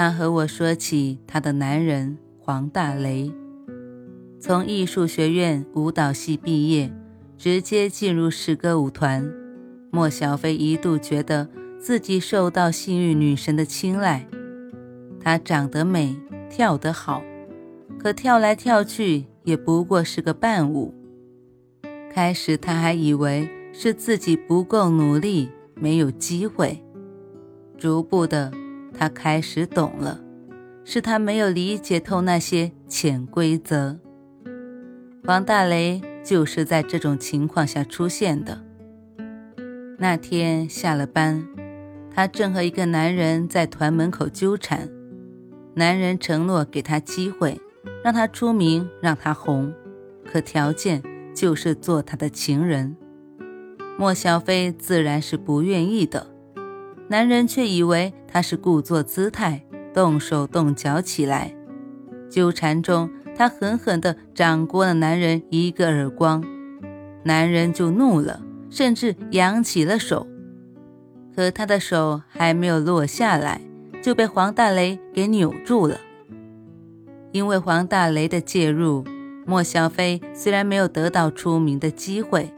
他和我说起他的男人黄大雷，从艺术学院舞蹈系毕业，直接进入诗歌舞团。莫小飞一度觉得自己受到幸运女神的青睐。她长得美，跳得好，可跳来跳去也不过是个伴舞。开始他还以为是自己不够努力，没有机会。逐步的。他开始懂了，是他没有理解透那些潜规则。王大雷就是在这种情况下出现的。那天下了班，他正和一个男人在团门口纠缠。男人承诺给他机会，让他出名，让他红，可条件就是做他的情人。莫小飞自然是不愿意的。男人却以为他是故作姿态，动手动脚起来。纠缠中，他狠狠地掌掴了男人一个耳光，男人就怒了，甚至扬起了手。可他的手还没有落下来，就被黄大雷给扭住了。因为黄大雷的介入，莫小飞虽然没有得到出名的机会，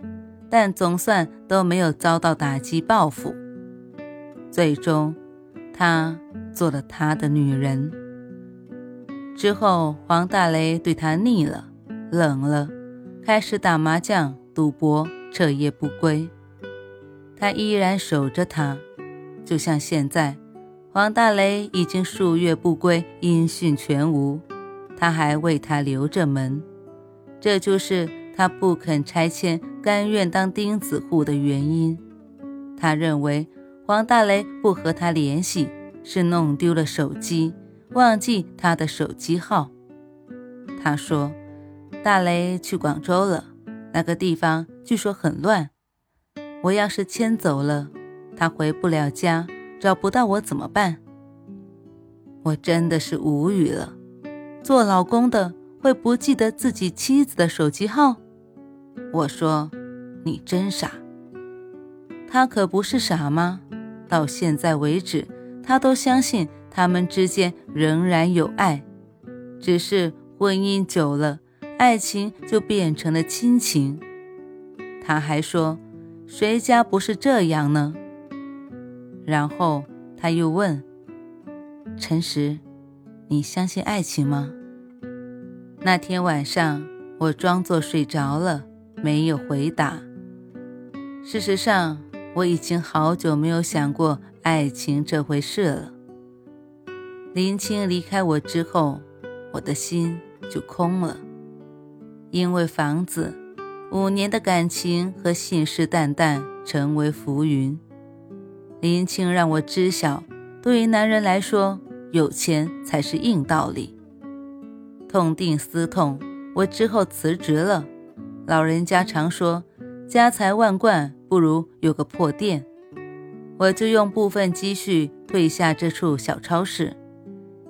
但总算都没有遭到打击报复。最终，他做了他的女人。之后，黄大雷对他腻了、冷了，开始打麻将、赌博，彻夜不归。他依然守着她，就像现在，黄大雷已经数月不归，音讯全无，他还为他留着门。这就是他不肯拆迁、甘愿当钉子户的原因。他认为。王大雷不和他联系，是弄丢了手机，忘记他的手机号。他说：“大雷去广州了，那个地方据说很乱。我要是迁走了，他回不了家，找不到我怎么办？”我真的是无语了。做老公的会不记得自己妻子的手机号？我说：“你真傻。”他可不是傻吗？到现在为止，他都相信他们之间仍然有爱，只是婚姻久了，爱情就变成了亲情。他还说：“谁家不是这样呢？”然后他又问：“陈实，你相信爱情吗？”那天晚上，我装作睡着了，没有回答。事实上。我已经好久没有想过爱情这回事了。林青离开我之后，我的心就空了。因为房子，五年的感情和信誓旦旦成为浮云。林青让我知晓，对于男人来说，有钱才是硬道理。痛定思痛，我之后辞职了。老人家常说，家财万贯。不如有个破店，我就用部分积蓄退下这处小超市，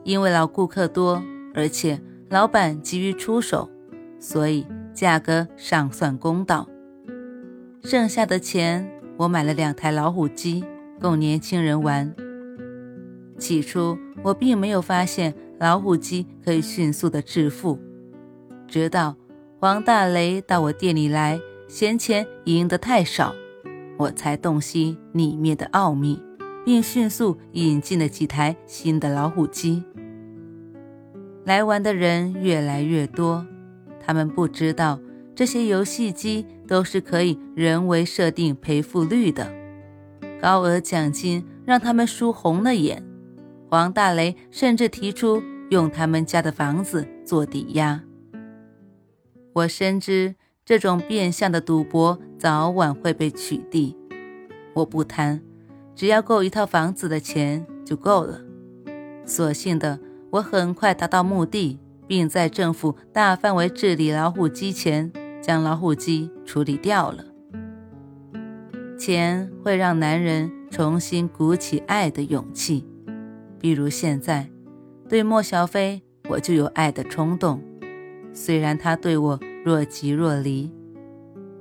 因为老顾客多，而且老板急于出手，所以价格尚算公道。剩下的钱，我买了两台老虎机，供年轻人玩。起初我并没有发现老虎机可以迅速的致富，直到黄大雷到我店里来，嫌钱赢得太少。我才洞悉里面的奥秘，并迅速引进了几台新的老虎机。来玩的人越来越多，他们不知道这些游戏机都是可以人为设定赔付率的，高额奖金让他们输红了眼。黄大雷甚至提出用他们家的房子做抵押。我深知。这种变相的赌博早晚会被取缔。我不贪，只要够一套房子的钱就够了。所幸的，我很快达到目的，并在政府大范围治理老虎机前，将老虎机处理掉了。钱会让男人重新鼓起爱的勇气，比如现在，对莫小飞，我就有爱的冲动，虽然他对我若即若离。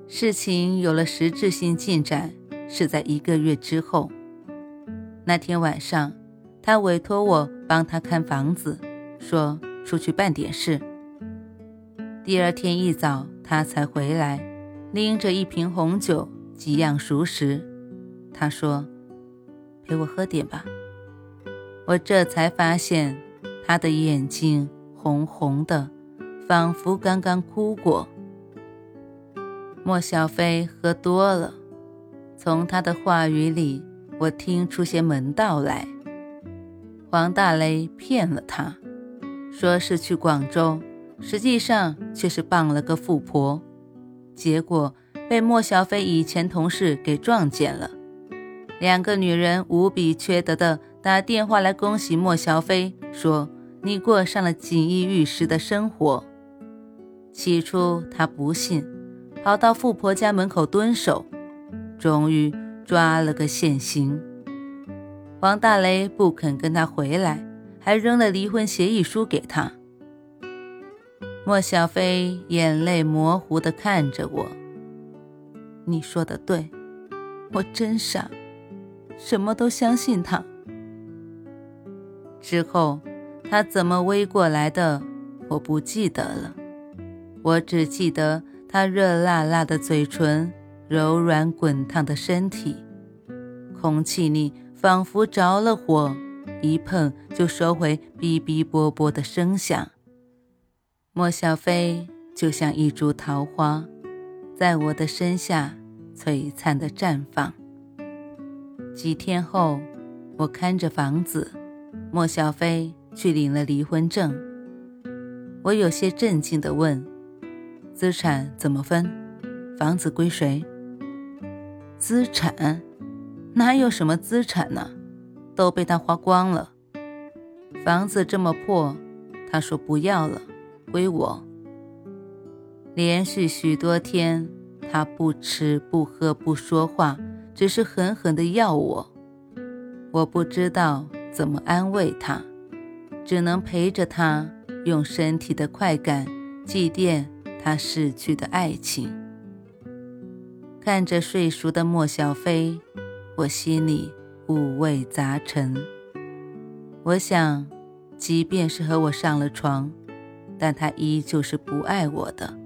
事情有了实质性进展，是在一个月之后。那天晚上，他委托我帮他看房子，说出去办点事。第二天一早，他才回来，拎着一瓶红酒，几样熟食。他说：“陪我喝点吧。”我这才发现，他的眼睛红红的，仿佛刚刚哭过。莫小飞喝多了，从他的话语里，我听出些门道来。黄大雷骗了他，说是去广州，实际上却是傍了个富婆，结果被莫小飞以前同事给撞见了。两个女人无比缺德的打电话来恭喜莫小飞，说你过上了锦衣玉食的生活。起初他不信。跑到富婆家门口蹲守，终于抓了个现行。王大雷不肯跟他回来，还扔了离婚协议书给他。莫小飞眼泪模糊地看着我：“你说的对，我真傻，什么都相信他。”之后他怎么围过来的，我不记得了，我只记得。他热辣辣的嘴唇，柔软滚烫的身体，空气里仿佛着了火，一碰就收回哔哔啵啵的声响。莫小飞就像一株桃花，在我的身下璀璨的绽放。几天后，我看着房子，莫小飞去领了离婚证。我有些震惊地问。资产怎么分？房子归谁？资产哪有什么资产呢？都被他花光了。房子这么破，他说不要了，归我。连续许多天，他不吃不喝不说话，只是狠狠地要我。我不知道怎么安慰他，只能陪着他，用身体的快感祭奠。他逝去的爱情，看着睡熟的莫小飞，我心里五味杂陈。我想，即便是和我上了床，但他依旧是不爱我的。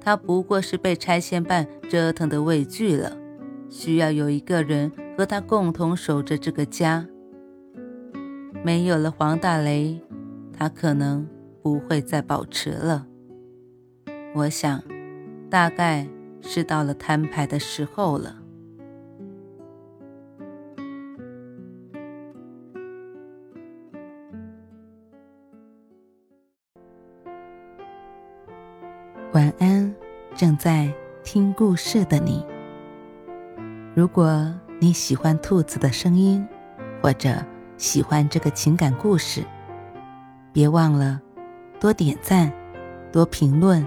他不过是被拆迁办折腾的畏惧了，需要有一个人和他共同守着这个家。没有了黄大雷，他可能不会再保持了。我想，大概是到了摊牌的时候了。晚安，正在听故事的你。如果你喜欢兔子的声音，或者喜欢这个情感故事，别忘了多点赞，多评论。